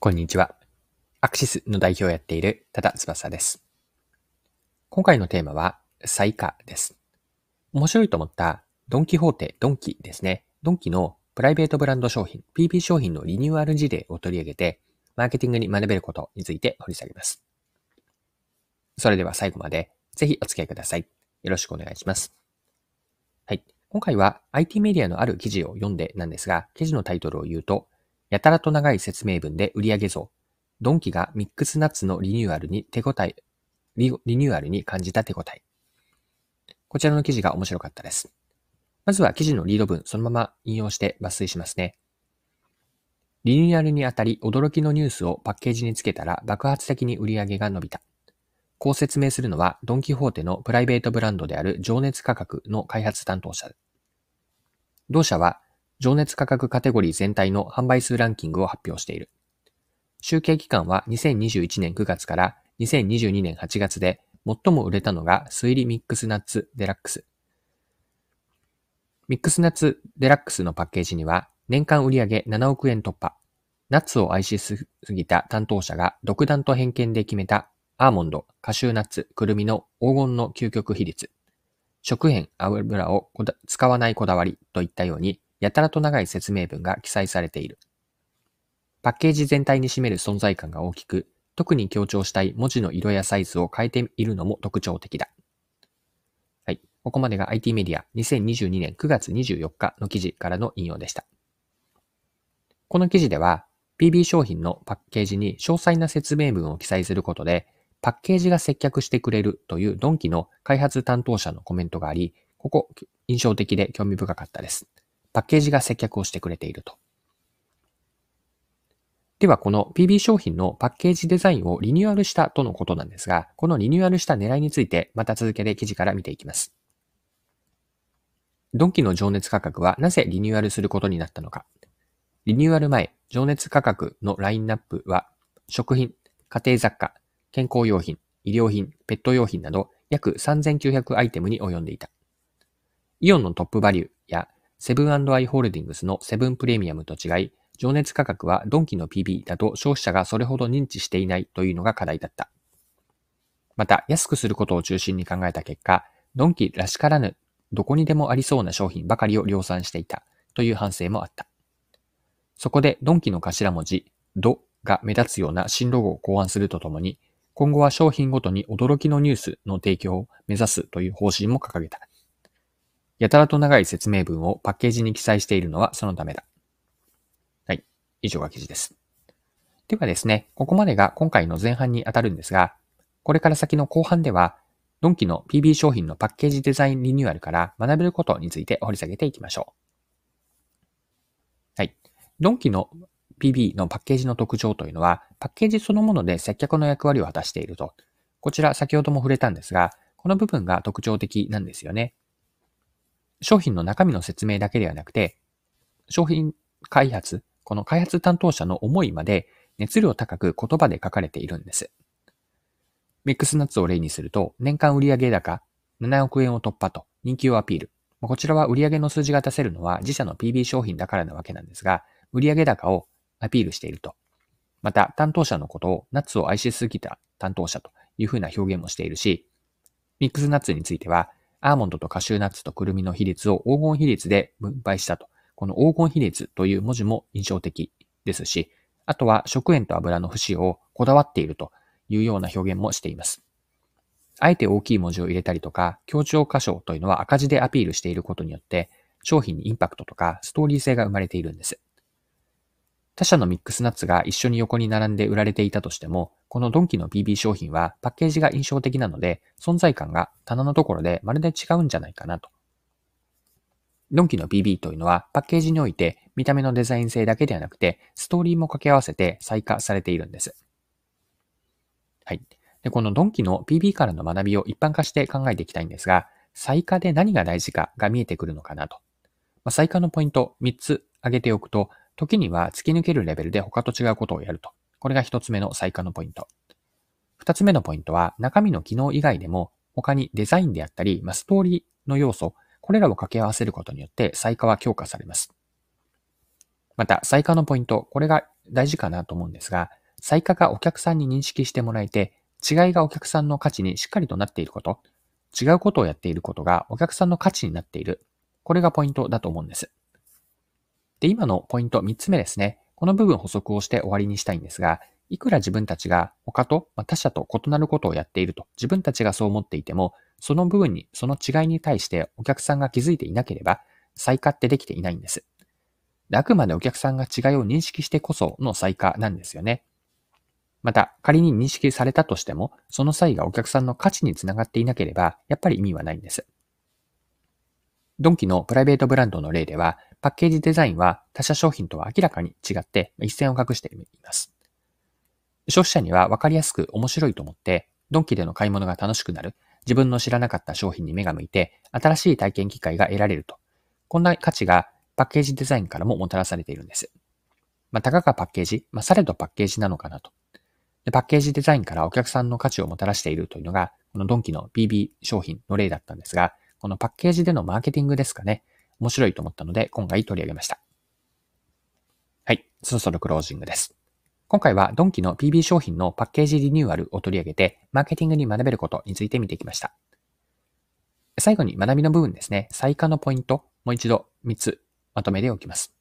こんにちは。アクシスの代表をやっている多田翼です。今回のテーマは、最価です。面白いと思ったドンキホーテ、ドンキですね。ドンキのプライベートブランド商品、PP 商品のリニューアル事例を取り上げて、マーケティングに学べることについて掘り下げます。それでは最後までぜひお付き合いください。よろしくお願いします。はい。今回は IT メディアのある記事を読んでなんですが、記事のタイトルを言うと、やたらと長い説明文で売上増。ドンキがミックスナッツのリニューアルに手応え、リニューアルに感じた手応え。こちらの記事が面白かったです。まずは記事のリード文、そのまま引用して抜粋しますね。リニューアルにあたり驚きのニュースをパッケージにつけたら爆発的に売り上げが伸びた。こう説明するのはドンキホーテのプライベートブランドである情熱価格の開発担当者。同社は情熱価格カテゴリー全体の販売数ランキングを発表している。集計期間は2021年9月から2022年8月で、最も売れたのが素煎りミックスナッツデラックス。ミックスナッツデラックスのパッケージには、年間売上7億円突破。ナッツを愛しすぎた担当者が独断と偏見で決めたアーモンド、カシューナッツ、くるみの黄金の究極比率。食塩、油を使わないこだわりといったように、やたらと長い説明文が記載されている。パッケージ全体に占める存在感が大きく、特に強調したい文字の色やサイズを変えているのも特徴的だ。はい。ここまでが IT メディア2022年9月24日の記事からの引用でした。この記事では、PB 商品のパッケージに詳細な説明文を記載することで、パッケージが接客してくれるというドンキの開発担当者のコメントがあり、ここ印象的で興味深かったです。パッケージが接客をしてくれていると。では、この PB 商品のパッケージデザインをリニューアルしたとのことなんですが、このリニューアルした狙いについて、また続けて記事から見ていきます。ドンキの情熱価格はなぜリニューアルすることになったのか。リニューアル前、情熱価格のラインナップは、食品、家庭雑貨、健康用品、医療品、ペット用品など約3900アイテムに及んでいた。イオンのトップバリューやセブンアイ・ホールディングスのセブンプレミアムと違い、情熱価格はドンキの PB だと消費者がそれほど認知していないというのが課題だった。また、安くすることを中心に考えた結果、ドンキらしからぬ、どこにでもありそうな商品ばかりを量産していたという反省もあった。そこでドンキの頭文字、ドが目立つような新ロゴを考案するとともに、今後は商品ごとに驚きのニュースの提供を目指すという方針も掲げた。やたらと長い説明文をパッケージに記載しているのはそのためだ。はい。以上が記事です。ではですね、ここまでが今回の前半にあたるんですが、これから先の後半では、ドンキの PB 商品のパッケージデザインリニューアルから学べることについて掘り下げていきましょう。はい。ドンキの PB のパッケージの特徴というのは、パッケージそのもので接客の役割を果たしていると。こちら先ほども触れたんですが、この部分が特徴的なんですよね。商品の中身の説明だけではなくて、商品開発、この開発担当者の思いまで熱量高く言葉で書かれているんです。ミックスナッツを例にすると、年間売上高7億円を突破と人気をアピール。こちらは売上の数字が出せるのは自社の PB 商品だからなわけなんですが、売上高をアピールしていると。また、担当者のことをナッツを愛しすぎた担当者というふうな表現もしているし、ミックスナッツについては、アーモンドとカシューナッツとくるみの比率を黄金比率で分配したと。この黄金比率という文字も印象的ですし、あとは食塩と油の不使用をこだわっているというような表現もしています。あえて大きい文字を入れたりとか、強調箇所というのは赤字でアピールしていることによって、商品にインパクトとかストーリー性が生まれているんです。他社のミックスナッツが一緒に横に並んで売られていたとしても、このドンキの BB 商品はパッケージが印象的なので、存在感が棚のところでまるで違うんじゃないかなと。ドンキの BB というのはパッケージにおいて見た目のデザイン性だけではなくて、ストーリーも掛け合わせて再化されているんです。はい。で、このドンキの PB からの学びを一般化して考えていきたいんですが、再化で何が大事かが見えてくるのかなと。まあ、再化のポイント3つ挙げておくと、時には突き抜けるレベルで他と違うことをやると。これが一つ目の最下のポイント。二つ目のポイントは、中身の機能以外でも、他にデザインであったり、まあ、ストーリーの要素、これらを掛け合わせることによって、最下は強化されます。また、最下のポイント、これが大事かなと思うんですが、最価がお客さんに認識してもらえて、違いがお客さんの価値にしっかりとなっていること、違うことをやっていることがお客さんの価値になっている。これがポイントだと思うんです。で、今のポイント3つ目ですね。この部分補足をして終わりにしたいんですが、いくら自分たちが他と、ま他者と異なることをやっていると自分たちがそう思っていても、その部分に、その違いに対してお客さんが気づいていなければ、再化ってできていないんです。あくまでお客さんが違いを認識してこその再化なんですよね。また、仮に認識されたとしても、その際がお客さんの価値につながっていなければ、やっぱり意味はないんです。ドンキのプライベートブランドの例では、パッケージデザインは他社商品とは明らかに違って一線を画しています。消費者には分かりやすく面白いと思って、ドンキでの買い物が楽しくなる、自分の知らなかった商品に目が向いて、新しい体験機会が得られると。こんな価値がパッケージデザインからももたらされているんです。まあ、たかがパッケージ、まあ、されどパッケージなのかなと。で、パッケージデザインからお客さんの価値をもたらしているというのが、このドンキの BB 商品の例だったんですが、このパッケージでのマーケティングですかね。面白いと思ったので、今回取り上げました。はい。そろそろクロージングです。今回はドンキの PB 商品のパッケージリニューアルを取り上げて、マーケティングに学べることについて見てきました。最後に学びの部分ですね。最下のポイント、もう一度3つまとめておきます。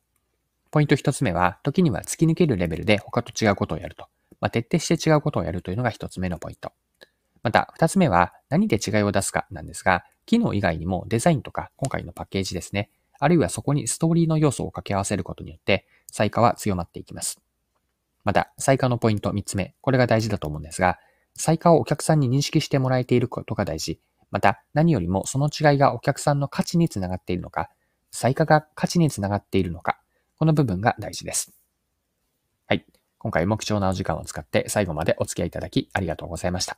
ポイント1つ目は、時には突き抜けるレベルで他と違うことをやると。まあ、徹底して違うことをやるというのが1つ目のポイント。また、2つ目は、何で違いを出すかなんですが、機能以外にもデザインとか、今回のパッケージですね。あるいはそこにストーリーの要素を掛け合わせることによって、最下は強まっていきます。また、最下のポイント3つ目。これが大事だと思うんですが、最下をお客さんに認識してもらえていることが大事。また、何よりもその違いがお客さんの価値につながっているのか、最下が価値につながっているのか、この部分が大事です。はい。今回も貴重なお時間を使って最後までお付き合いいただきありがとうございました。